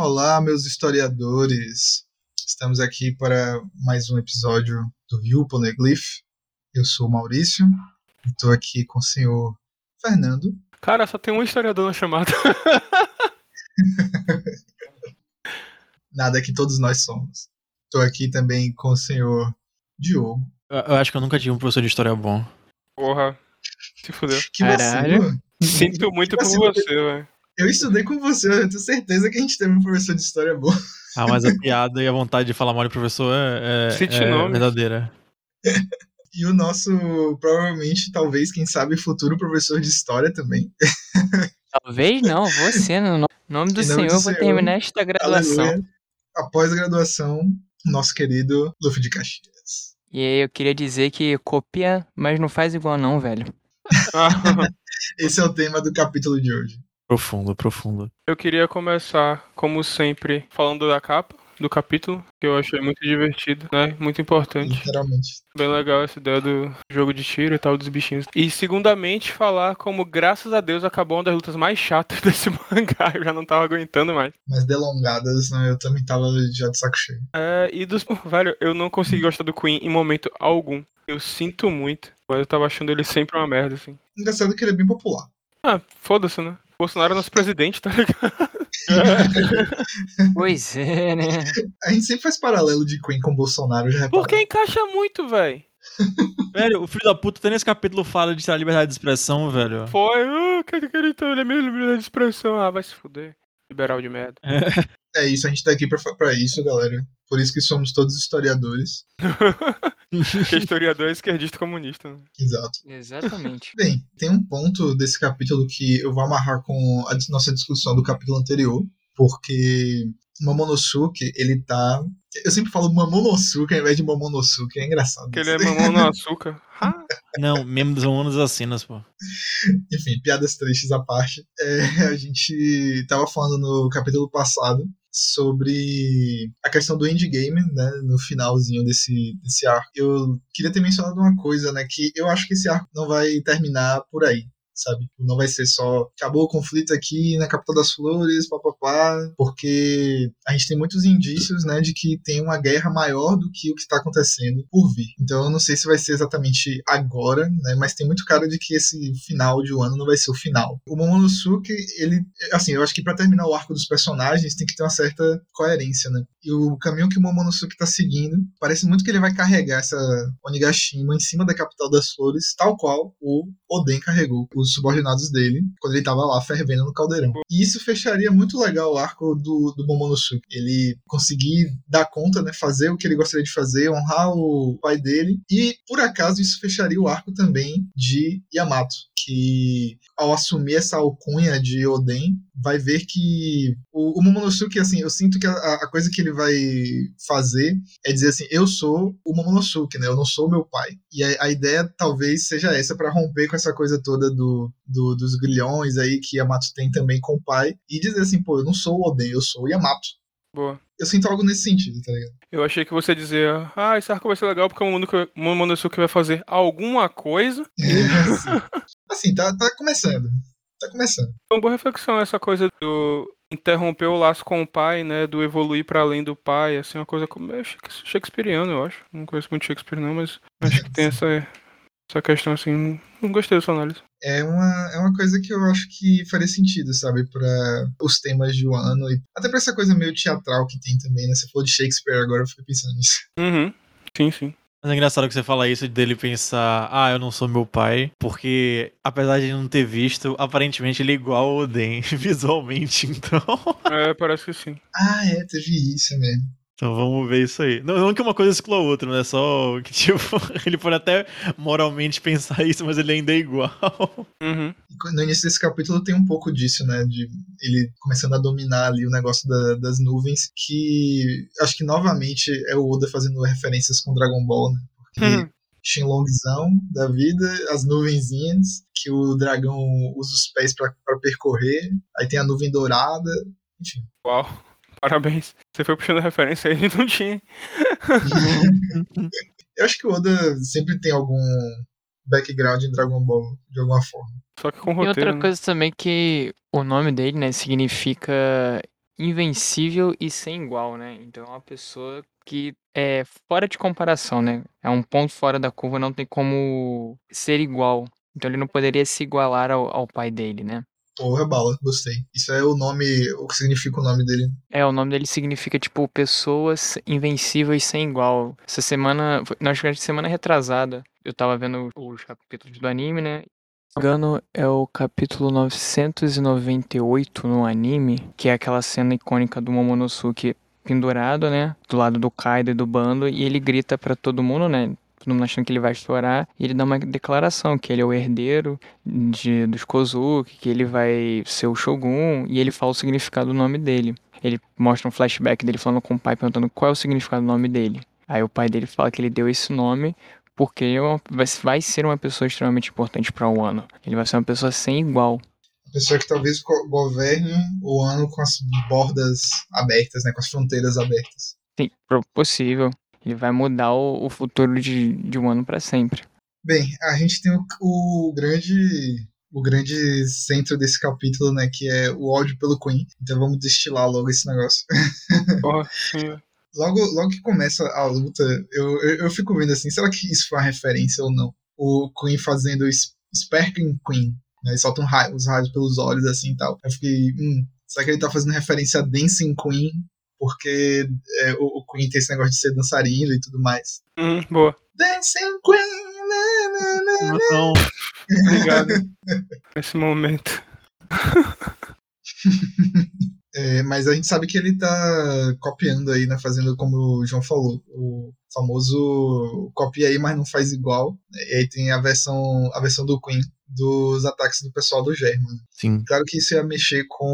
Olá, meus historiadores. Estamos aqui para mais um episódio do Rio Poneglyph. Eu sou o Maurício e estou aqui com o senhor Fernando. Cara, só tem um historiador na chamada. Nada que todos nós somos. Estou aqui também com o senhor Diogo. Eu, eu acho que eu nunca tive um professor de história bom. Porra. Se fudeu. Que Caralho. vacilo. Sinto muito por Assim, você, velho. Eu estudei com você, eu tenho certeza que a gente teve um professor de história bom. Ah, mas a piada e a vontade de falar mal de professor é, é, é verdadeira. E o nosso, provavelmente, talvez, quem sabe, futuro professor de história também. Talvez não, você, no no- nome do nome Senhor, do eu vou Senhor. terminar esta graduação. Aleluia. Após a graduação, nosso querido Luffy de Caxias. E aí eu queria dizer que copia, mas não faz igual não, velho. Esse é o tema do capítulo de hoje. Profundo, profundo. eu queria começar, como sempre, falando da capa do capítulo, que eu achei muito divertido, né? Muito importante. Literalmente. Bem legal essa ideia do jogo de tiro e tal, dos bichinhos. E, segundamente, falar como, graças a Deus, acabou uma das lutas mais chatas desse mangá. Eu já não tava aguentando mais. Mas delongadas, né, eu também tava já de saco cheio. É, e dos. Velho, eu não consegui gostar do Queen em momento algum. Eu sinto muito. Mas eu tava achando ele sempre uma merda, assim. Engraçado que ele é bem popular. Ah, foda-se, né? Bolsonaro é nosso presidente, tá ligado? Pois é, né? A gente sempre faz paralelo de Queen com Bolsonaro, já reparou? Porque encaixa muito, velho. Velho, o filho da puta até nesse capítulo fala de a liberdade de expressão, velho. Foi, ah, que que ele então, ele é meio liberdade de expressão. Ah, vai se fuder. Liberal de merda. É isso, a gente tá aqui pra, pra isso, galera. Por isso que somos todos historiadores. que é historiador é esquerdista comunista. Né? Exato. Exatamente. Bem, tem um ponto desse capítulo que eu vou amarrar com a nossa discussão do capítulo anterior, porque Momonosuke, ele tá. Eu sempre falo Momonosuke ao invés de Momonosuke, é engraçado. Que ele é. Ah, Não, mesmo dos humanos assassinas, pô. Enfim, piadas tristes à parte. É, a gente tava falando no capítulo passado sobre a questão do endgame, né, no finalzinho desse, desse arco. Eu queria ter mencionado uma coisa, né, que eu acho que esse arco não vai terminar por aí. Sabe? Não vai ser só acabou o conflito aqui na capital das flores, papapá, porque a gente tem muitos indícios, né, de que tem uma guerra maior do que o que está acontecendo por vir. Então eu não sei se vai ser exatamente agora, né, mas tem muito cara de que esse final de um ano não vai ser o final. O Momonosuke, ele, assim, eu acho que para terminar o arco dos personagens tem que ter uma certa coerência, né? E o caminho que o Momonosuke tá seguindo, parece muito que ele vai carregar essa Onigashima em cima da capital das flores, tal qual o Oden carregou os subordinados dele quando ele tava lá fervendo no caldeirão. E isso fecharia muito legal o arco do, do Momonosuke. Ele conseguir dar conta, né, fazer o que ele gostaria de fazer, honrar o pai dele, e por acaso isso fecharia o arco também de Yamato, que ao assumir essa alcunha de Oden, vai ver que o, o Momonosuke, assim, eu sinto que a, a coisa que ele vai fazer é dizer assim, eu sou o Momonosuke, né? Eu não sou o meu pai. E a, a ideia talvez seja essa para romper com essa coisa toda do, do- dos grilhões aí que Yamato tem também com o pai e dizer assim, pô, eu não sou o Oden, eu sou o Yamato. boa. Eu sinto algo nesse sentido, tá ligado? Eu achei que você dizia, ah, esse arco vai ser legal porque o Momonosuke- vai fazer alguma coisa. assim, assim, tá, tá começando. Tá começando. É uma boa reflexão essa coisa do interromper o laço com o pai, né? Do evoluir pra além do pai, assim, uma coisa como é shake- shakespeariano, eu acho. Não conheço muito Shakespeare não, mas acho que tem essa, essa questão assim. Não, gostei dessa análise. É uma, é uma coisa que eu acho que faria sentido, sabe? Pra os temas de um ano e até pra essa coisa meio teatral que tem também, né? Você falou de Shakespeare agora, eu fiquei pensando nisso. Uhum. Sim, sim. Mas é engraçado que você fala isso dele pensar, ah, eu não sou meu pai, porque apesar de ele não ter visto, aparentemente ele é igual ao Oden visualmente, então. É, parece que sim. Ah, é, teve isso mesmo. Então vamos ver isso aí. Não, não que uma coisa exclua a outra, né? Só que, tipo, ele pode até moralmente pensar isso, mas ele ainda é igual. Uhum. No início desse capítulo tem um pouco disso, né? De ele começando a dominar ali o negócio da- das nuvens, que acho que novamente é o Oda fazendo referências com Dragon Ball, né? Porque Uhum. Shenlongzão da vida, as nuvenzinhas, que o dragão usa os pés pra pra percorrer, aí tem a nuvem dourada, enfim. Uau. Parabéns. Você foi puxando referência aí, não tinha. Eu acho que o Oda sempre tem algum background em Dragon Ball, de alguma forma. Só que com E roteiro. outra né? coisa também que o nome dele, né, significa invencível e sem igual, né? Então é uma pessoa que é fora de comparação, né? É um ponto fora da curva, não tem como ser igual. Então ele não poderia se igualar ao, ao pai dele, né? Porra, bala, gostei. Isso é o nome, o que significa o nome dele. É, o nome dele significa, tipo, pessoas invencíveis sem igual. Essa semana, acho que semana retrasada, eu tava vendo os capítulos do anime, né? Engano, é o capítulo 998 no anime, que é aquela cena icônica do Momonosuke pendurado, né? Do lado do Kaido e do bando, e ele grita pra todo mundo, né? Todo mundo achando que ele vai estourar, e ele dá uma declaração que ele é o herdeiro de, dos Kozuki, que ele vai ser o Shogun, e ele fala o significado do nome dele. Ele mostra um flashback dele falando com o pai, perguntando qual é o significado do nome dele. Aí o pai dele fala que ele deu esse nome porque é vai, ser uma pessoa extremamente importante para o ano. Ele vai ser uma pessoa sem igual. A pessoa que talvez go- governe o ano com as bordas abertas, né? Com as fronteiras abertas. Sim, possível. Ele vai mudar o, o futuro de, de um ano para sempre. Bem, a gente tem o, o grande o grande centro desse capítulo, né, que é o ódio pelo Queen. Então vamos destilar logo esse negócio. Logo, logo que começa a luta, eu, eu, eu fico vendo assim, será que isso foi uma referência ou não? O Queen fazendo Sp- Sparkling Queen, né, ele solta um raio, os raios pelos olhos assim e tal. Eu fiquei, hum, será que ele tá fazendo referência a Dancing Queen? Porque é, o, o Queen tem esse negócio de ser dançarino e tudo mais. Hum, boa. Dancing Queen! na, na, na, na. Não, Obrigado. Nesse momento. É, mas a gente sabe que ele tá copiando aí, né? Fazendo como o João falou, o famoso copia aí, mas não faz igual. E aí tem a versão, a versão do Queen dos ataques do pessoal do German. sim. Claro que isso ia mexer com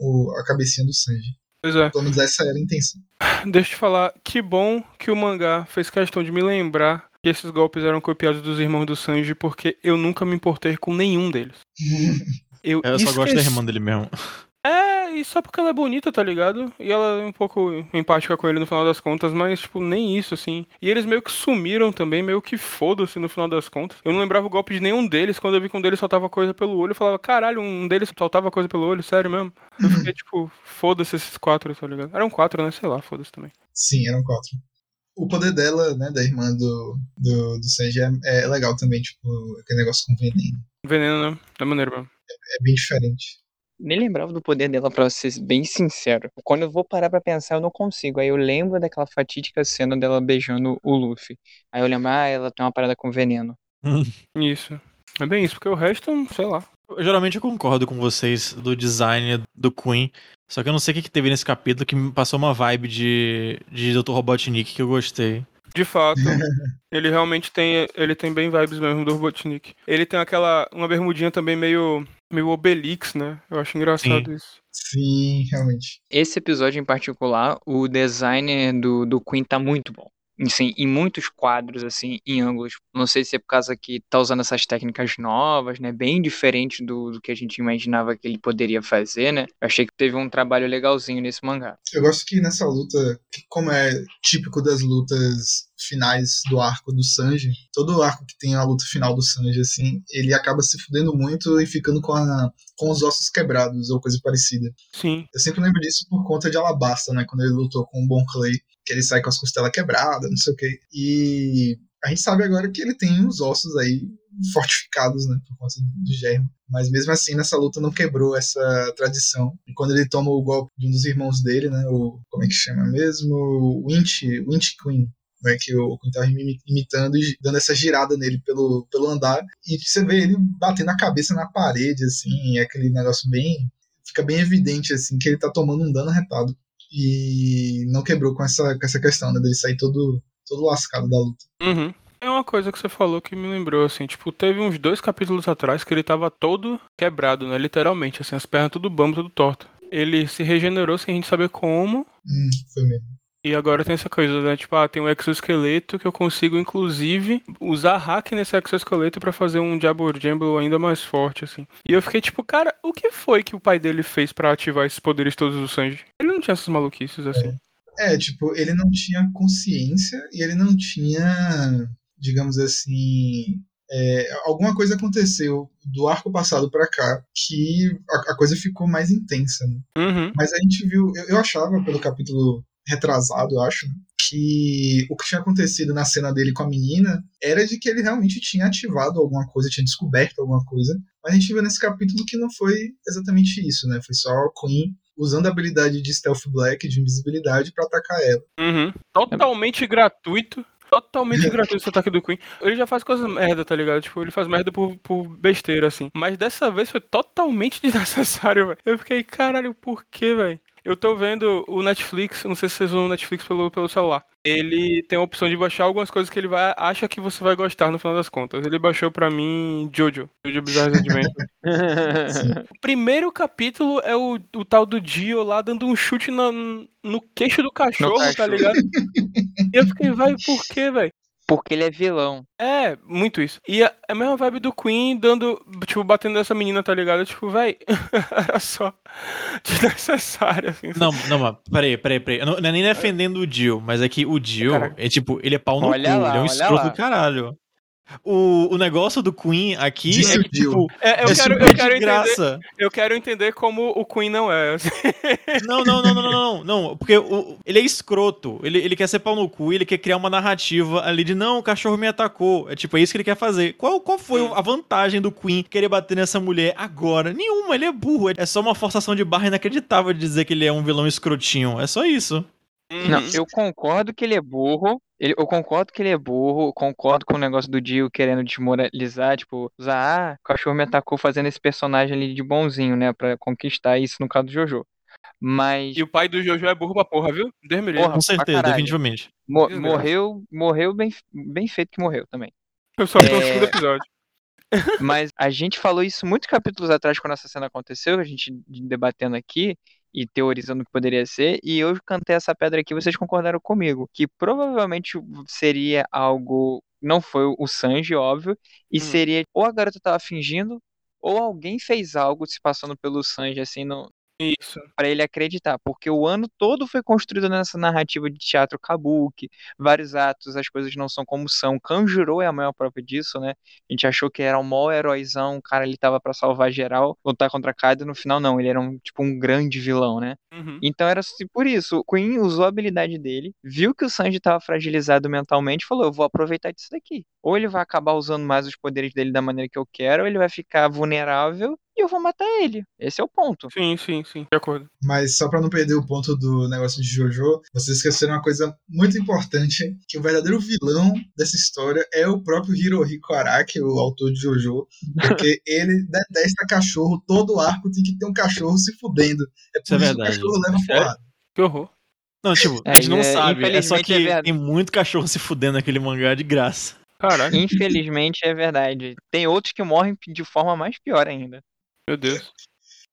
o- a cabecinha do Sanji. Pois é. Pelo menos essa era a intenção. Deixa eu te falar, que bom que o mangá fez questão de me lembrar que esses golpes eram copiados dos irmãos do Sanji, porque eu nunca me importei com nenhum deles. Eu, Eu só gosto da esqueci- irmã dele mesmo. É, e só porque ela é bonita, tá ligado? E ela é um pouco empática com ele no final das contas, mas, tipo, nem isso, assim. E eles meio que sumiram também, meio que foda-se no final das contas. Eu não lembrava o golpe de nenhum deles. Quando eu vi que um deles soltava coisa pelo olho, eu falava, caralho, um deles soltava coisa pelo olho, sério mesmo? Eu fiquei, tipo, foda-se esses quatro, tá ligado? Eram quatro, né? Sei lá, foda-se também. Sim, eram quatro. O poder dela, né, da irmã do, do, do Sanji é, é legal também, tipo, aquele negócio com veneno. Veneno, né? Da maneira mesmo. É bem diferente. Nem lembrava do poder dela, pra ser bem sincero. Quando eu vou parar pra pensar, eu não consigo. Aí eu lembro daquela fatídica cena dela beijando o Luffy. Aí eu lembro, ah, ela tem uma parada com veneno. Isso. É bem isso, porque o resto, sei lá. Eu, geralmente eu concordo com vocês do design do Queen. Só que eu não sei o que, que teve nesse capítulo que me passou uma vibe de, de Dr. Robotnik que eu gostei. De fato, ele realmente tem, ele tem bem vibes mesmo do Robotnik. Ele tem aquela, uma bermudinha também meio, meio Obelix, né? Eu acho engraçado isso. Sim, realmente. Esse episódio em particular, o design do, do Queen tá muito bom. Assim, em muitos quadros, assim, em ângulos. Não sei se é por causa que tá usando essas técnicas novas, né? Bem diferente do, do que a gente imaginava que ele poderia fazer, né? Eu achei que teve um trabalho legalzinho nesse mangá. Eu gosto que nessa luta, que como é típico das lutas finais do arco do Sanji, todo arco que tem a luta final do Sanji, assim, ele acaba se fudendo muito e ficando com, a, com os ossos quebrados ou coisa parecida. Sim. Eu sempre lembro disso por conta de Alabasta, né? Quando ele lutou com o Bon Clay, que ele sai com as costelas quebradas, não sei o quê. E a gente sabe agora que ele tem os ossos aí fortificados, né? Por conta do germo. Mas mesmo assim, nessa luta não quebrou essa tradição. E quando ele toma o golpe de um dos irmãos dele, né? O, como é que chama mesmo? O Winch, Winch Queen. Né, que o imi- imitando e dando essa girada nele pelo, pelo andar. E você vê ele batendo a cabeça na parede, assim, é aquele negócio bem. Fica bem evidente, assim, que ele tá tomando um dano retado. E não quebrou com essa, com essa questão, né? Dele sair todo, todo lascado da luta. Uhum. É uma coisa que você falou que me lembrou, assim, tipo, teve uns dois capítulos atrás que ele tava todo quebrado, né? Literalmente, assim, as pernas tudo bambo, tudo torto. Ele se regenerou sem a gente saber como, Hum, foi mesmo. E agora tem essa coisa, né? Tipo, ah, tem um exoesqueleto que eu consigo, inclusive, usar hack nesse exoesqueleto pra fazer um Diablo ainda mais forte, assim. E eu fiquei tipo, cara, o que foi que o pai dele fez pra ativar esses poderes todos do Sanji? Ele não tinha essas maluquices, assim. É, tipo, ele não tinha consciência e ele não tinha, digamos assim, É, alguma coisa aconteceu do arco passado para cá que a, a, coisa ficou mais intensa. Né? Uhum. Mas a gente viu, eu, eu achava pelo capítulo retrasado, eu acho, que o que tinha acontecido na cena dele com a menina era de que ele realmente tinha ativado alguma coisa, tinha descoberto alguma coisa. Mas a gente viu nesse capítulo que não foi exatamente isso, né? Foi só a Queen usando a habilidade de Stealth Black, de invisibilidade, para atacar ela. Uhum. Totalmente gratuito. Totalmente gratuito esse ataque do Queen. Ele já faz coisas merda, tá ligado? Tipo, ele faz merda por, por besteira, assim. Mas dessa vez foi totalmente desnecessário, velho. Eu fiquei, caralho, por quê, velho? Eu tô vendo o Netflix, não sei se vocês usam o Netflix pelo, pelo celular. Ele tem a opção de baixar algumas coisas que ele vai, acha que você vai gostar no final das contas. Ele baixou pra mim Jojo, Jojo Bizarre Adventure. o primeiro capítulo é o, o tal do Dio lá dando um chute no, no queixo do cachorro, cachorro. tá ligado? e eu fiquei, vai, por quê, velho? Porque ele é vilão. É, muito isso. E a, a mesma vibe do Queen dando, tipo, batendo nessa menina, tá ligado? Tipo, véi, era só desnecessário, assim. Não, não, mas peraí, peraí, peraí. Eu não, não é nem defendendo o Jill, mas é que o Jill é tipo, ele é pau no olha cu, lá, ele é um escroto do caralho. O, o negócio do Queen aqui é que, tipo, é, eu, é quero, eu quero graça. Entender, eu quero entender como o Queen não é. Não, não, não, não, não, não, não. Porque o, ele é escroto. Ele, ele quer ser pau no cu, ele quer criar uma narrativa ali de não, o cachorro me atacou. É tipo, é isso que ele quer fazer. Qual, qual foi a vantagem do Queen querer bater nessa mulher agora? Nenhuma, ele é burro. É só uma forçação de barra inacreditável de dizer que ele é um vilão escrotinho. É só isso. Não, uhum. eu concordo que ele é burro. Ele, eu concordo que ele é burro, concordo com o negócio do Dio querendo desmoralizar, tipo, usar, ah, o cachorro me atacou fazendo esse personagem ali de bonzinho, né, pra conquistar isso no caso do Jojo. Mas. E o pai do Jojo é burro pra porra, viu? Deus porra, Com certeza, definitivamente. Mo morreu, morreu bem, bem feito que morreu também. Eu só vi é... o segundo episódio. Mas a gente falou isso muitos capítulos atrás quando essa cena aconteceu, a gente debatendo aqui, e teorizando o que poderia ser, e eu cantei essa pedra aqui, vocês concordaram comigo, que provavelmente seria algo. Não foi o Sanji, óbvio, e hum. seria ou a garota tava fingindo, ou alguém fez algo se passando pelo Sanji, assim, no, isso. Para ele acreditar, porque o ano todo foi construído nessa narrativa de teatro kabuki, vários atos, as coisas não são como são. Kanjuro é a maior prova disso, né? A gente achou que era um maior heróizão, o cara ele tava para salvar geral, lutar contra Kaido, no final não, ele era um tipo um grande vilão, né? Uhum. Então era assim, por isso, o Queen usou a habilidade dele, viu que o Sanji tava fragilizado mentalmente, falou: "Eu vou aproveitar disso daqui". Ou ele vai acabar usando mais os poderes dele da maneira que eu quero, ou ele vai ficar vulnerável e eu vou matar ele. Esse é o ponto. Sim, sim, sim, de acordo. Mas só para não perder o ponto do negócio de Jojo, vocês esqueceram uma coisa muito importante, que o verdadeiro vilão dessa história é o próprio Hirohiko Araki, o autor de Jojo, porque ele detesta cachorro, todo arco tem que ter um cachorro se fudendo. É por isso, isso é verdade. que o cachorro leva porrada. Que horror. Não, tipo, a gente não é, sabe, é só que é tem muito cachorro se fudendo naquele mangá de graça. Caraca. Infelizmente é verdade. Tem outros que morrem de forma mais pior ainda. Meu Deus.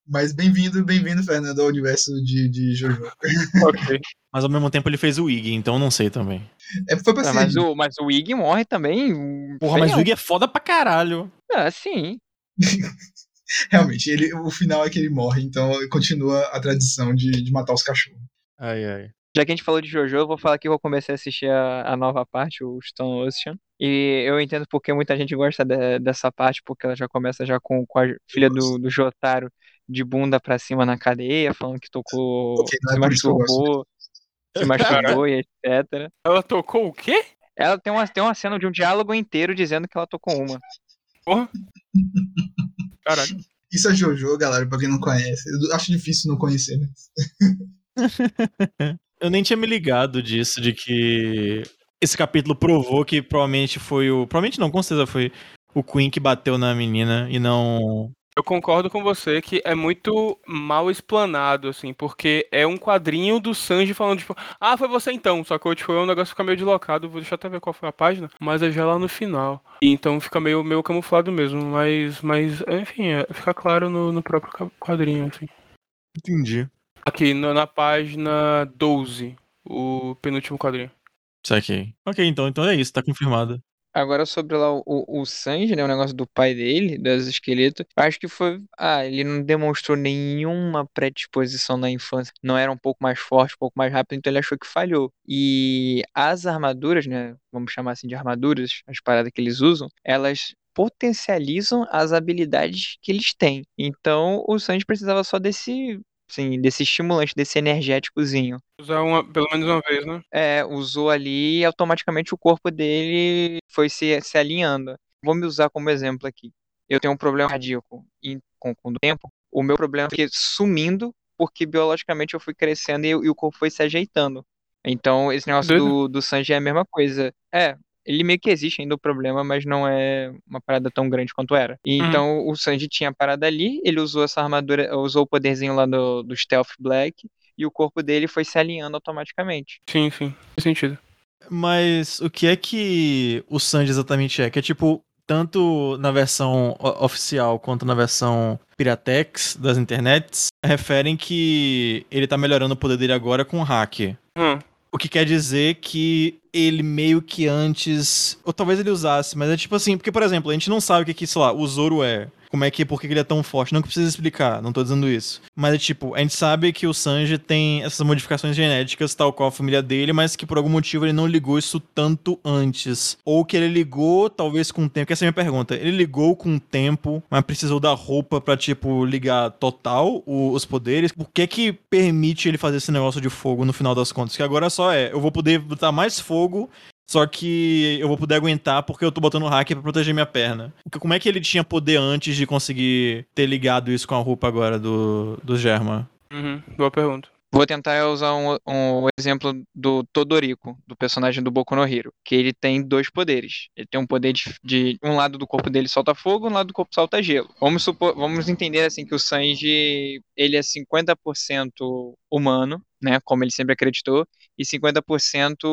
Mas bem-vindo, bem-vindo, Fernando, ao universo de, de Jojo. ok. Mas ao mesmo tempo ele fez o Ig, então não sei também. É, foi pra ah, mas, o, mas o Ig morre também. Porra, mas o Ig é foda pra caralho. Ah, sim. Realmente, ele, o final é que ele morre, então continua a tradição de, de matar os cachorros. Ai, ai. Já que a gente falou de Jojo, eu vou falar que eu vou começar a assistir a, a nova parte, o Stone Ocean. E eu entendo porque muita gente gosta de, dessa parte, porque ela já começa já com, com a filha do, do Jotaro de bunda pra cima na cadeia, falando que tocou, okay, se masturbou, se masturbou e etc. Ela tocou o quê? Ela tem uma, tem uma cena de um diálogo inteiro dizendo que ela tocou uma. Porra. Caralho. Isso é Jojo, galera, pra quem não conhece. Eu acho difícil não conhecer, né? Eu nem tinha me ligado disso, de que esse capítulo provou que provavelmente foi o. Provavelmente não, com certeza foi o Queen que bateu na menina e não. Eu concordo com você que é muito mal explanado, assim, porque é um quadrinho do Sanji falando, tipo, ah, foi você então. Só que tipo, é um negócio que fica meio deslocado, vou deixar até ver qual foi a página, mas é já lá no final. E então fica meio, meio camuflado mesmo, mas, mas enfim, é, fica claro no, no próprio quadrinho, assim. Entendi. Aqui na página 12, o penúltimo quadrinho. Saquei. Ok, então, então é isso, tá confirmado. Agora sobre lá o, o Sanji, né, o negócio do pai dele, dos esqueletos, acho que foi, ah, ele não demonstrou nenhuma predisposição na infância, não era um pouco mais forte, um pouco mais rápido, então ele achou que falhou. E as armaduras, né, vamos chamar assim de armaduras, as paradas que eles usam, elas potencializam as habilidades que eles têm. Então, o Sanji precisava só desse, assim, desse estimulante, desse energéticozinho. Usar uma, pelo menos uma vez, né? É, usou ali e automaticamente o corpo dele foi se, se alinhando. Vou me usar como exemplo aqui. Eu tenho um problema cardíaco e com, com o tempo, o meu problema foi sumindo porque biologicamente eu fui crescendo e, e o corpo foi se ajeitando. Então, esse negócio Doido. do, do Sanji é a mesma coisa. É, ele meio que existe ainda o problema, mas não é uma parada tão grande quanto era. E Uhum. Então, o Sanji tinha a parada ali, ele usou essa armadura, usou o poderzinho lá do, do Stealth Black, e o corpo dele foi se alinhando automaticamente. Sim, sim. Faz sentido. Mas o que é que o Sanji exatamente é? Que é tipo, tanto na versão oficial quanto na versão Piratex das internets, referem que ele tá melhorando o poder dele agora com hack. Hum. O que quer dizer que ele meio que antes. Ou talvez ele usasse, mas é tipo assim, porque, por exemplo, a gente não sabe o que, que sei lá, o Zoro é. Como é que, por que ele é tão forte? Não que precisa explicar, não tô dizendo isso. Mas é tipo, a gente sabe que o Sanji tem essas modificações genéticas, tal qual a família dele, mas que por algum motivo ele não ligou isso tanto antes. Ou que ele ligou, talvez com o tempo. Que essa é a minha pergunta. Ele ligou com o tempo, mas precisou da roupa pra, tipo, ligar total o- os poderes. O que é que permite ele fazer esse negócio de fogo no final das contas? Que agora só é, eu vou poder botar mais fogo só que eu vou poder aguentar porque eu tô botando hack pra proteger minha perna. Como é que ele tinha poder antes de conseguir ter ligado isso com a roupa agora do, do Germa? Uhum. Boa pergunta. Vou tentar usar um, um exemplo do Todoriko, do personagem do Boku no Hero, que ele tem dois poderes. Ele tem um poder de, de- um lado do corpo dele solta fogo, um lado do corpo solta gelo. Vamos supor, vamos entender assim que o Sanji, ele é 50% humano, né, como ele sempre acreditou, e 50%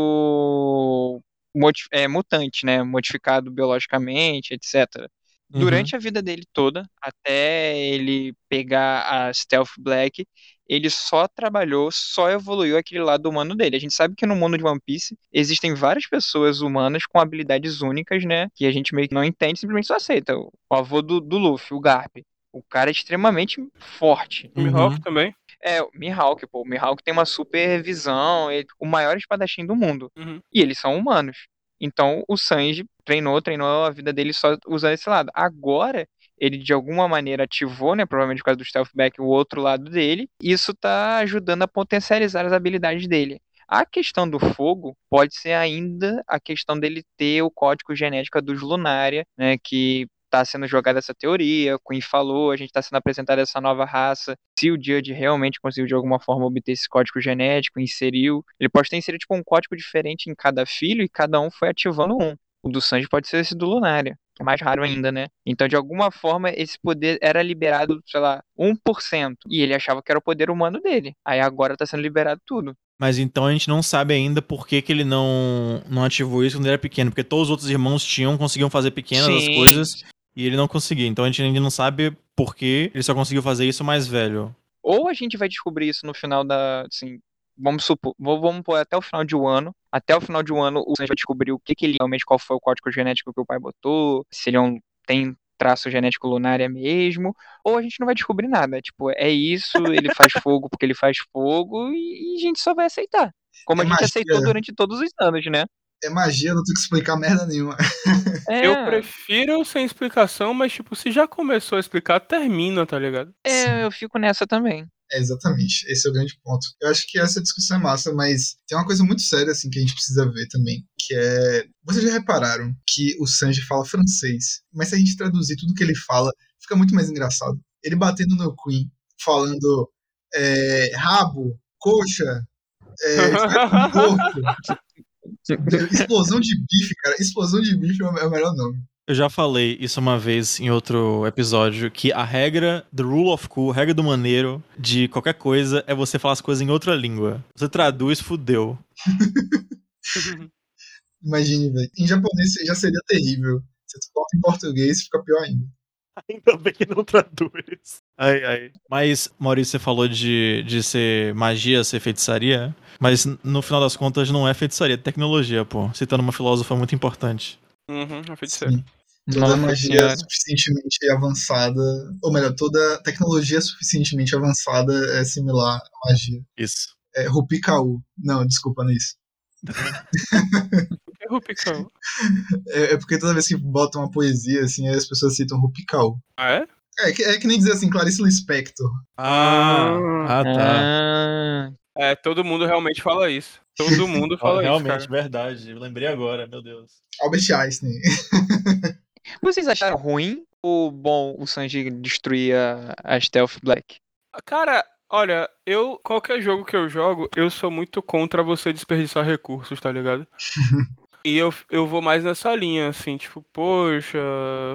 modi- é, mutante, né, modificado biologicamente, etc. Durante a vida dele toda, até ele pegar a Stealth Black, ele só trabalhou, só evoluiu aquele lado humano dele. A gente sabe que no mundo de One Piece existem várias pessoas humanas com habilidades únicas, né? Que a gente meio que não entende, simplesmente só aceita. O avô do, do Luffy, o Garp. O cara é extremamente forte. O Uhum. Mihawk também. É, o Mihawk, pô. O Mihawk tem uma super visão, ele- o maior espadachim do mundo. Uhum. E eles são humanos. Então o Sanji treinou, treinou a vida dele só usando esse lado. Agora, ele de alguma maneira ativou, né? Provavelmente por causa do Stealth Back, o outro lado dele. Isso tá ajudando a potencializar as habilidades dele. A questão do fogo pode ser ainda a questão dele ter o código genético dos Lunária, né? Que tá sendo jogada essa teoria, o Queen falou, a gente tá sendo apresentada essa nova raça. Se o Judge realmente conseguiu de alguma forma obter esse código genético, inseriu, ele pode ter inserido tipo um código diferente em cada filho e cada um foi ativando um. O do Sanji pode ser esse do Lunária, que é mais raro ainda, né? Então, de alguma forma, esse poder era liberado, sei lá, 1%. E ele achava que era o poder humano dele. Aí agora tá sendo liberado tudo. Mas então a gente não sabe ainda por que, que ele não, não ativou isso quando ele era pequeno. Porque todos os outros irmãos tinham, conseguiam fazer pequenas as Sim. coisas e ele não conseguia. Então a gente ainda não sabe por que ele só conseguiu fazer isso mais velho. Ou a gente vai descobrir isso no final da. Assim, vamos supor. Vamos pôr até o final de um ano. Até o final de um ano, o Sanji vai descobrir o que, que ele realmente, qual foi o código genético que o pai botou, se ele é um- tem traço genético lunária mesmo, ou a gente não vai descobrir nada. Tipo, é isso, ele faz fogo porque ele faz fogo, e, e a gente só vai aceitar. Como É a gente magia. aceitou durante todos os anos, né? É magia, não tenho que explicar merda nenhuma. É, Eu prefiro sem explicação, mas tipo, se já começou a explicar, termina, tá ligado? é, eu fico nessa também. É, exatamente. Esse é o grande ponto. Eu acho que essa discussão é massa, mas tem uma coisa muito séria assim que a gente precisa ver também, que é, vocês já repararam que o Sanji fala francês, mas se a gente traduzir tudo que ele fala, fica muito mais engraçado. Ele batendo no Queen, falando é, rabo, coxa, é, porco, explosão de bife, cara. Explosão de bife é o é o melhor nome. Eu já falei isso uma vez em outro episódio, que a regra do rule of cool, a regra do maneiro de qualquer coisa é você falar as coisas em outra língua. Você traduz, fudeu. Imagine, velho. Em japonês já seria terrível. Se tu bota em português, fica pior ainda. Ainda bem que não traduz. Ai, ai. Mas, Maurício, você falou de, de ser magia, ser feitiçaria. Mas no final das contas não é feitiçaria, é tecnologia, pô. Citando uma filósofa muito importante. Uhum, a feiticeira. Sim. Toda Nossa magia suficientemente avançada, ou melhor, toda tecnologia suficientemente avançada é similar à magia. Isso. É Rupikau. Não, desculpa, não é isso. é Rupical? É, é porque toda vez que botam uma poesia, assim, aí as pessoas citam Rupical. Ah, é? É, que- é que nem dizer assim, Clarice Lispector. Ah, ah tá. Ah, É, todo mundo realmente fala isso. Todo mundo fala isso, Realmente, verdade. Eu lembrei agora, meu Deus. Albert Einstein. Vocês acharam ruim ou bom o Sanji destruir a, a Stealth Black? Cara, olha, eu. Qualquer jogo que eu jogo, eu sou muito contra você desperdiçar recursos, tá ligado? E eu, eu vou mais nessa linha, assim, tipo, poxa,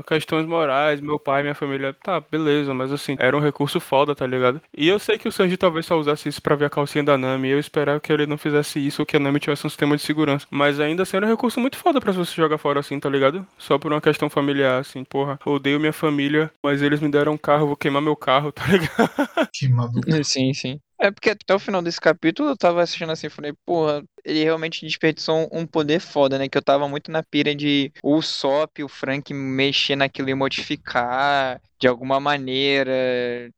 questões morais, meu pai, minha família, tá, beleza, mas assim, era um recurso foda, tá ligado? E eu sei que o Sanji talvez só usasse isso pra ver a calcinha da Nami, e eu esperava que ele não fizesse isso ou que a Nami tivesse um sistema de segurança. Mas ainda assim era um recurso muito foda pra você jogar fora assim, tá ligado? Só por uma questão familiar, assim, porra, odeio minha família, mas eles me deram um carro, vou queimar meu carro, tá ligado? Que maluco. Sim, sim. É porque até o final desse capítulo eu tava assistindo assim falei, porra, ele realmente desperdiçou um, poder foda, né? Que eu tava muito na pira de o Sop, o Frank mexer naquilo e modificar de alguma maneira,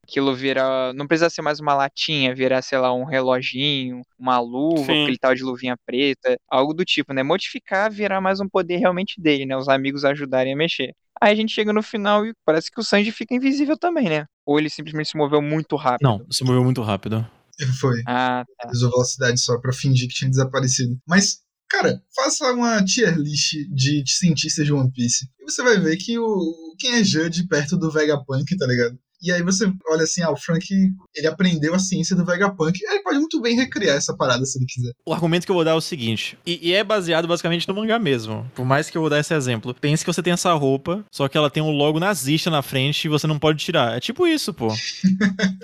aquilo virar. Não precisa ser mais uma latinha, virar, sei lá, um reloginho, uma luva, Sim. porque ele tava de luvinha preta, algo do tipo, né? Modificar, virar mais um poder realmente dele, né? Os amigos ajudarem a mexer. Aí a gente chega no final e parece que o Sanji fica invisível também, né? Ou ele simplesmente se moveu muito rápido. Não, se moveu muito rápido. Ele foi. Ah, tá. Usou velocidade só pra fingir que tinha desaparecido. Mas, cara, faça uma tier list de cientistas de One Piece. E você vai ver que o quem é Judge perto do Vegapunk, tá ligado? E aí você olha assim, ah, o Frank, ele aprendeu a ciência do Vegapunk. Ele pode muito bem recriar essa parada se ele quiser. O argumento que eu vou dar é o seguinte, e, e é baseado basicamente no mangá mesmo. Por mais que eu vou dar esse exemplo. Pense que você tem essa roupa, só que ela tem um logo nazista na frente e você não pode tirar. É tipo isso, pô.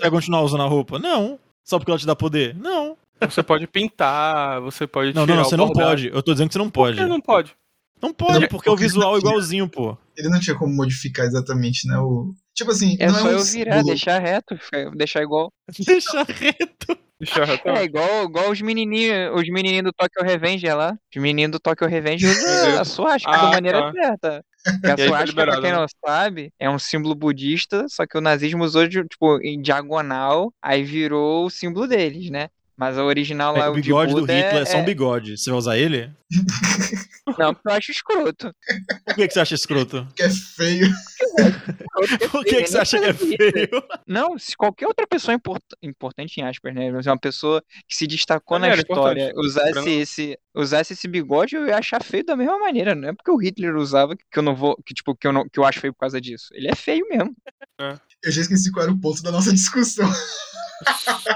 Você vai continuar usando a roupa? Não. Só porque ela te dá poder? Não. Você pode pintar, você pode Não, tirar não, o você não pode. Eu tô dizendo que você não pode. Por que não pode? Não pode, Não, porque o porque visual é não igualzinho, pô. Ele não tinha como modificar exatamente, né? O... Tipo assim, É não só é um eu virar, símbolo. deixar reto, deixar igual. Deixa reto. Deixa eu É igual, igual os menininhos, os menininhos do Tokyo Revenger lá. Os menininhos do Tokyo Revenger Meu usam a suástica Ah, da maneira tá. certa. Porque a aí tá suástica, pra quem né? não sabe, é um símbolo budista, só que o nazismo usou de, tipo, em diagonal, aí virou o símbolo deles, né? Mas a original lá, É, o o bigode de do Hitler é só um é... bigode. Você vai usar ele? Não, porque eu acho escroto. Por que, que você acha escroto? Que é feio. Por que, que você acha que é feio? Não, se qualquer outra pessoa import... importante em aspas, né? Mas uma pessoa que se destacou na Maneiro, história importante. usasse esse, usasse esse bigode, eu ia achar feio da mesma maneira. Não é porque o Hitler usava que eu não vou. Que, tipo, que eu, não, que eu acho feio por causa disso. Ele é feio mesmo. Eu já esqueci qual era o ponto da nossa discussão.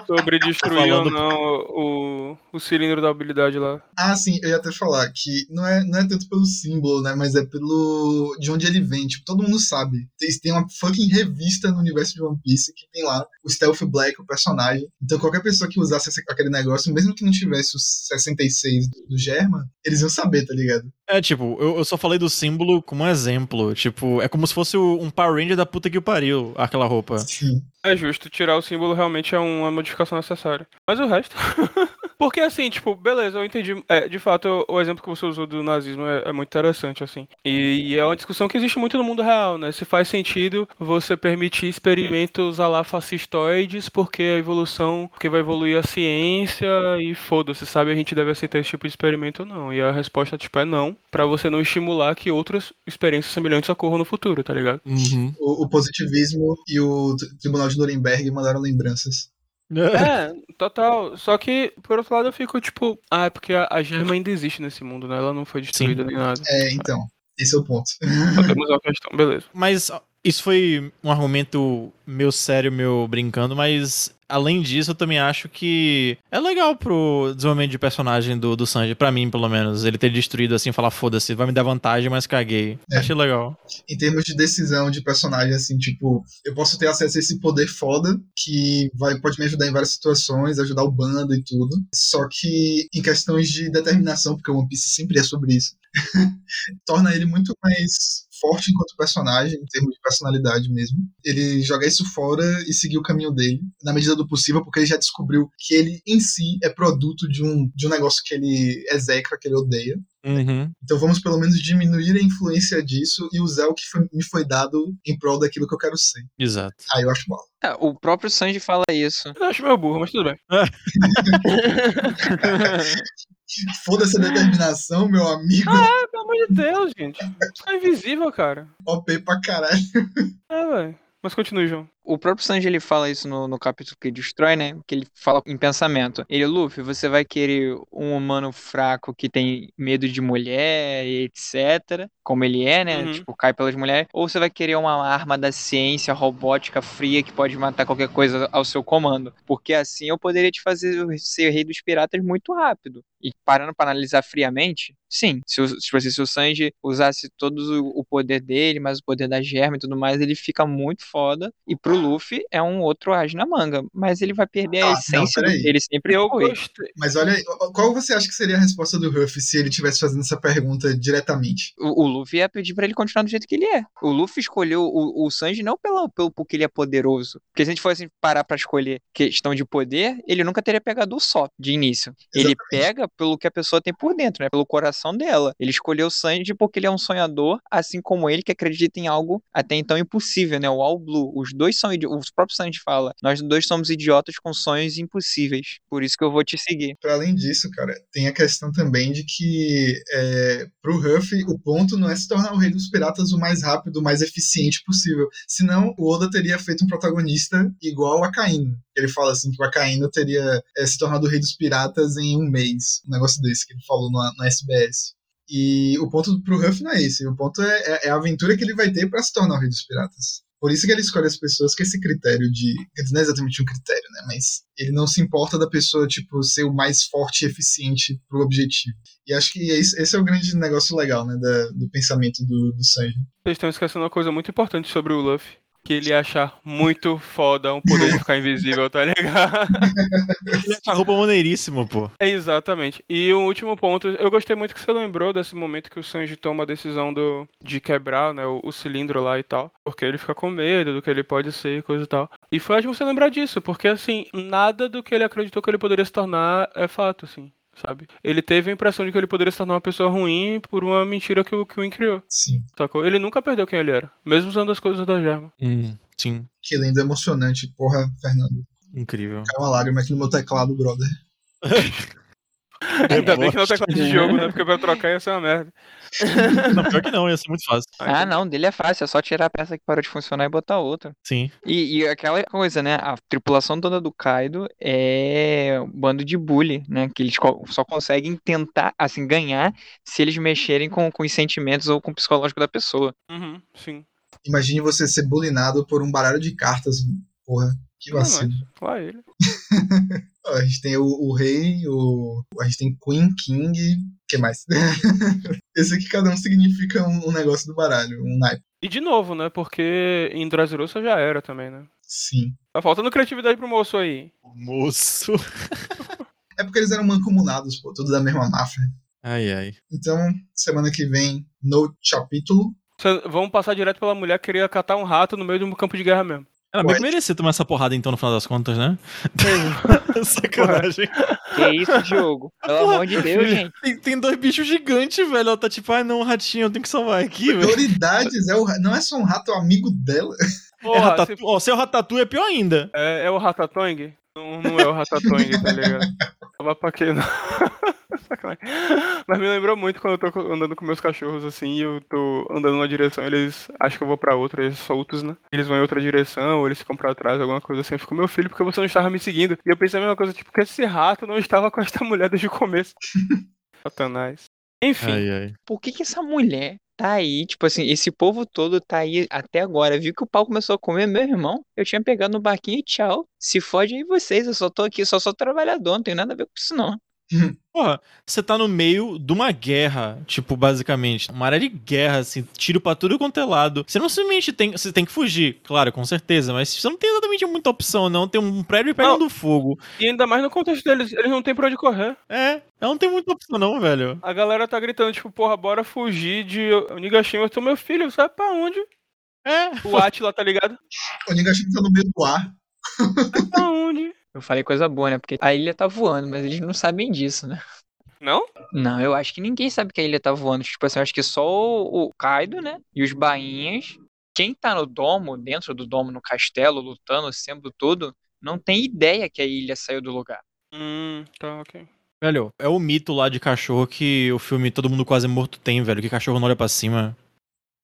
Sobre destruir ou não o, o cilindro da habilidade lá. Ah, sim, eu ia até falar que não é, não é tanto pelo símbolo, né? Mas é pelo. de onde ele vem. Tipo, todo mundo sabe. Tem, tem uma fucking revista no universo de One Piece que tem lá o Stealth Black, o personagem. Então qualquer pessoa que usasse aquele negócio, mesmo que não tivesse os 66 do, do Germa, eles iam saber, tá ligado? É, tipo, eu, eu só falei do símbolo como um exemplo. Tipo, é como se fosse um Power Ranger da puta que o pariu, aquela roupa. Sim. É justo, tirar o símbolo realmente é uma modificação necessária. Mas o resto. Porque assim, tipo, beleza, eu entendi. É, de fato, o exemplo que você usou do nazismo é, é muito interessante, assim. E, e é uma discussão que existe muito no mundo real, né? Se faz sentido você permitir experimentos a lá fascistoides, porque a evolução, porque vai evoluir a ciência e foda-se, sabe? A gente deve aceitar esse tipo de experimento ou não. E a resposta, tipo, é não, pra você não estimular que outras experiências semelhantes ocorram no futuro, tá ligado? Uhum. O, o positivismo e o Tri- Tribunal de Nuremberg mandaram lembranças. É, total. Só que, por outro lado, eu fico tipo, ah, é porque a, a Germa ainda existe nesse mundo, né? Ela não foi destruída nem nada. É, então. Esse é o ponto. Só temos uma questão, beleza. Mas isso foi um argumento meu sério, meu brincando, mas além disso, eu também acho que é legal pro desenvolvimento de personagem do, do Sanji, pra mim, pelo menos. Ele ter destruído assim, falar, foda-se, vai me dar vantagem, mas caguei. É. Achei legal. em termos de decisão de personagem, assim, tipo, eu posso ter acesso a esse poder foda que vai, pode me ajudar em várias situações, ajudar o bando e tudo. Só que em questões de determinação, porque o One Piece sempre é sobre isso, torna ele muito mais forte enquanto personagem, em termos de personalidade mesmo. Ele jogar isso fora e seguir o caminho dele, na medida do possível, porque ele já descobriu que ele em si é produto de um, de um negócio que ele execra, que ele odeia. Uhum. Então vamos pelo menos diminuir a influência disso e usar o que foi- me foi dado em prol daquilo que eu quero ser. Exato. Aí eu acho mal. É, o próprio Sanji fala isso. Eu acho meio burro, mas tudo bem. Foda-se a determinação, meu amigo. Ah, pelo amor de Deus, gente. Ficar invisível, cara. OP pra caralho. É, velho. Mas continue, João. O próprio Sanji ele fala isso no, no capítulo que destrói, né? Que ele fala em pensamento. Ele, Luffy, você vai querer um humano fraco que tem medo de mulher etc. Como ele é, né? Uhum. Tipo, cai pelas mulheres. Ou você vai querer uma arma da ciência robótica fria que pode matar qualquer coisa ao seu comando. Porque assim eu poderia te fazer ser rei dos piratas muito rápido. E parando para analisar friamente, sim. Se o, tipo assim, se o Sanji usasse todo o, o poder dele, mais o poder da germa e tudo mais, ele fica muito foda. E pro Luffy é um outro as na manga. Mas ele vai perder Ah, a não, essência peraí. dele sempre Eu foi. gostei. Mas olha, qual você acha que seria a resposta do Ruff se ele estivesse fazendo essa pergunta diretamente? O, o Luffy ia pedir pra ele continuar do jeito que ele é. O Luffy escolheu o, o Sanji não pelo, pelo porque ele é poderoso. Porque se a gente fosse parar pra escolher questão de poder, ele nunca teria pegado o Sop de início. Ele Exatamente. pega pelo que a pessoa tem por dentro, né? Pelo coração dela. Ele escolheu o Sanji porque ele é um sonhador, assim como ele que acredita em algo até então impossível, né? O All Blue. Os dois são idi- o próprio Sanji fala. Nós dois somos idiotas com sonhos impossíveis. Por isso que eu vou te seguir. Para além disso, cara, tem a questão também de que é, pro Ruff o ponto não é se tornar o rei dos piratas o mais rápido, o mais eficiente possível. Senão o Oda teria feito um protagonista igual a Caíno. Ele fala assim que o Akainu teria é, se tornado o rei dos piratas em um mês. Um negócio desse que ele falou no SBS. E o ponto pro Ruff não é esse. O ponto é, é- é a aventura que ele vai ter para se tornar o rei dos piratas. Por isso que ele escolhe as pessoas com esse critério de. Não é exatamente um critério, né? Mas ele não se importa da pessoa, tipo, ser o mais forte e eficiente pro objetivo. E acho que esse, esse é o grande negócio legal, né? do pensamento do, do Sanji. Vocês estão esquecendo uma coisa muito importante sobre o Luffy. Que ele ia achar muito foda um poder de ficar invisível, tá ligado? Ele acha a roupa maneiríssima, pô. É, Exatamente. E o último ponto, eu gostei muito que você lembrou desse momento que o Sanji toma a decisão do, de quebrar né, o, o cilindro lá e tal. Porque ele fica com medo do que ele pode ser e coisa e tal. E foi ótimo você lembrar disso, porque assim, nada do que ele acreditou que ele poderia se tornar é fato, assim. Sabe? Ele teve a impressão de que ele poderia se tornar uma pessoa ruim por uma mentira que o Queen criou. Sim. Sacou? Ele nunca perdeu quem ele era, mesmo usando as coisas da Germa. Hum, sim. Que lindo, emocionante. Porra, Fernando. Incrível. Caiu uma lágrima aqui no meu teclado, brother. Ainda bem que não Rebote. tem de jogo, né? Porque pra trocar ia ser uma merda. Não, pior que não, ia ser muito fácil. Ah, não, dele é fácil, é só tirar a peça que parou de funcionar e botar outra. Sim. E, e aquela coisa, né? A tripulação toda do Kaido é um bando de bully, né? Que eles só conseguem tentar, assim, ganhar se eles mexerem com, com os sentimentos ou com o psicológico da pessoa. Uhum, sim. Imagine você ser bulinado por um baralho de cartas. Porra, que vacilo. Lá ele. A gente tem o, o rei, o, a gente tem Queen, King, o que mais? Esse aqui cada um significa um, um negócio do baralho, um naipe. E de novo, né? Porque em Dressrosa já era também, né? Sim. Tá faltando criatividade pro moço aí. Moço. É porque eles eram mancomunados, pô, tudo da mesma máfia. Ai, ai. Então, semana que vem, no capítulo. Vamos passar direto pela mulher que queria catar um rato no meio de um campo de guerra mesmo. Ela que merecia tomar essa porrada então, no final das contas, né? Sacanagem. Que isso, Diogo? Pelo amor de Deus, gente. Tem, tem dois bichos gigantes, velho. Ela tá tipo, ai não, ratinho, eu tenho que salvar aqui, velho. Prioridades, é o, não é só um rato, é amigo dela. É Porra, ratatu... se- Ó, seu ratatouille é pior ainda. é, é o Ratatouille? Não, não é o Ratatouille, tá ligado? Tava pra quê, não? Sacanagem. Mas me lembrou muito quando eu tô andando com meus cachorros assim e eu tô andando numa direção, eles acham que eu vou pra outra, eles soltos, né? Eles vão em outra direção, ou eles ficam pra trás, alguma coisa assim. Eu fico, meu filho, porque você não estava me seguindo? E eu pensei a mesma coisa, tipo, que esse rato não estava com esta mulher desde o começo. Satanás. Enfim, Ai, ai. Por que que essa mulher tá aí, tipo assim, esse povo todo tá aí até agora? Viu que o pau começou a comer, meu irmão? Eu tinha pegado no barquinho e tchau. Se fode aí vocês, eu só tô aqui, só sou trabalhador, não tenho nada a ver com isso não. Porra, você tá no meio de uma guerra, tipo, basicamente. Uma área de guerra, assim, tiro pra tudo quanto é lado. Você não simplesmente tem. Você tem que fugir, claro, com certeza, mas você não tem exatamente muita opção, não. Tem um prédio pegando fogo. e ainda mais no contexto deles, eles não tem pra onde correr. É, ela não tem muita opção, não, velho. A galera tá gritando, tipo, porra, bora fugir de Onigashima. Eu tô, meu filho, sabe pra onde? É. O Atila, tá ligado? O Nigashima tá no meio do ar. Pra onde? Eu falei coisa boa, né? Porque a ilha tá voando, mas eles não sabem disso, né? Não? Não, eu acho que ninguém sabe que a ilha tá voando. Tipo assim, eu acho que só o o Kaido, né? E os bainhas. Quem tá no domo, dentro do domo, no castelo, lutando, sendo tudo, não tem ideia que a ilha saiu do lugar. Hum, tá, ok. Velho, é o mito lá de cachorro que o filme Todo Mundo Quase Morto tem, velho. Que cachorro não olha pra cima.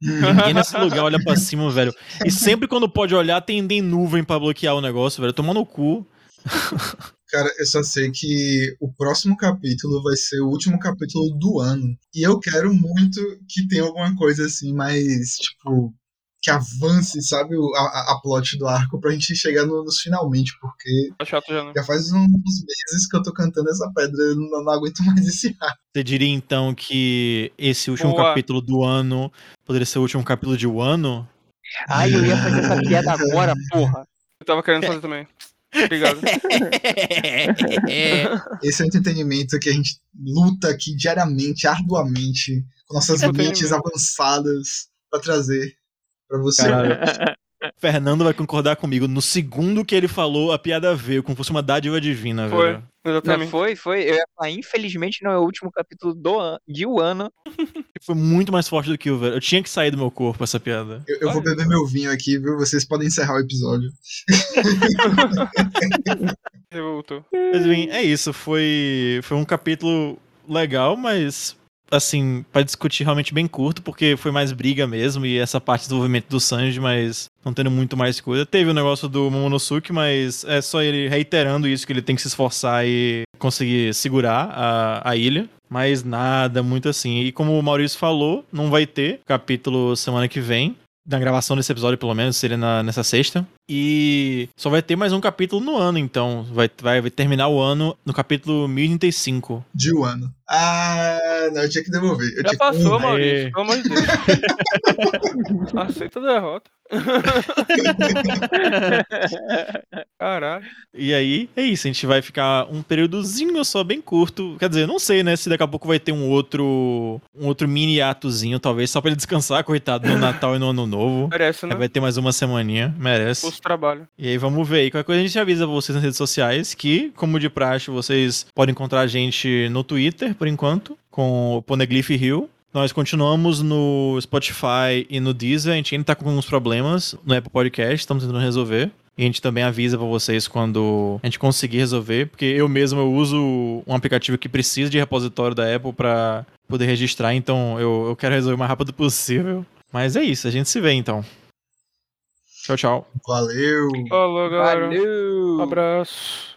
Ninguém nesse lugar olha pra cima, velho. E sempre quando pode olhar, tem, tem nuvem pra bloquear o negócio, velho. Tomando o cu. Cara, eu só sei que o próximo capítulo vai ser o último capítulo do ano. E eu quero muito que tenha alguma coisa assim, mais, tipo, que avance, sabe, o- a, a- a plot do arco pra gente chegar no- nos finalmente, porque Tá chato já, né? já faz uns meses que eu tô cantando essa pedra, eu não, não aguento mais esse arco. Você diria então que esse último Boa. capítulo do ano poderia ser o último capítulo de um ano? Ai, eu ia fazer essa piada agora, porra. Eu tava querendo fazer também. Obrigado. Esse é o entretenimento que a gente luta aqui diariamente, arduamente, com nossas mentes avançadas pra trazer pra você. Caralho. Fernando vai concordar comigo. No segundo que ele falou, a piada veio, como se fosse uma dádiva divina, Foi. velho. Não, Exatamente. foi, foi. Eu ia falar, infelizmente não é o último capítulo do an de um ano. Foi muito mais forte do que o velho. Eu tinha que sair do meu corpo essa piada. Eu, eu vou beber meu vinho aqui, viu? Vocês podem encerrar o episódio. Revoltou. Mas enfim, é isso. Foi, foi um capítulo legal, mas assim, pra discutir realmente bem curto, porque foi mais briga mesmo, e essa parte do desenvolvimento do Sanji, mas não tendo muito mais coisa. Teve o negócio do Momonosuke, mas é só ele reiterando isso, que ele tem que se esforçar e conseguir segurar a, a ilha. Mas nada muito assim. E como o Maurício falou, não vai ter capítulo semana que vem. Na gravação desse episódio, pelo menos, seria na- nessa sexta. E só vai ter mais um capítulo no ano, então. Vai, vai, vai terminar o ano no capítulo 1035. De um ano. Ah, não, eu tinha que devolver. Eu Já tinha passou, que... Maurício. Pelo amor de Deus. Aceita a derrota. Caralho. E aí, é isso. A gente vai ficar um períodozinho só bem curto. Quer dizer, não sei, né? Se daqui a pouco vai ter um outro. Um outro mini atozinho, talvez, só pra ele descansar, coitado, no Natal e no Ano Novo. Merece, né? Aí vai ter mais uma semaninha, merece. Os trabalho. E aí vamos ver aí. Qualquer coisa a gente avisa vocês nas redes sociais, que, como de praxe, vocês podem encontrar a gente no Twitter, por enquanto, com o Poneglyph Hill. Nós continuamos no Spotify e no Deezer. A gente ainda tá com alguns problemas no Apple Podcast, estamos tentando resolver. E a gente também avisa pra vocês quando a gente conseguir resolver, porque eu mesmo eu uso um aplicativo que precisa de repositório da Apple pra poder registrar, então eu, eu quero resolver o mais rápido possível. Mas é isso, a gente se vê então. Tchau, tchau. Valeu. Falou, galera. Valeu! Um abraço.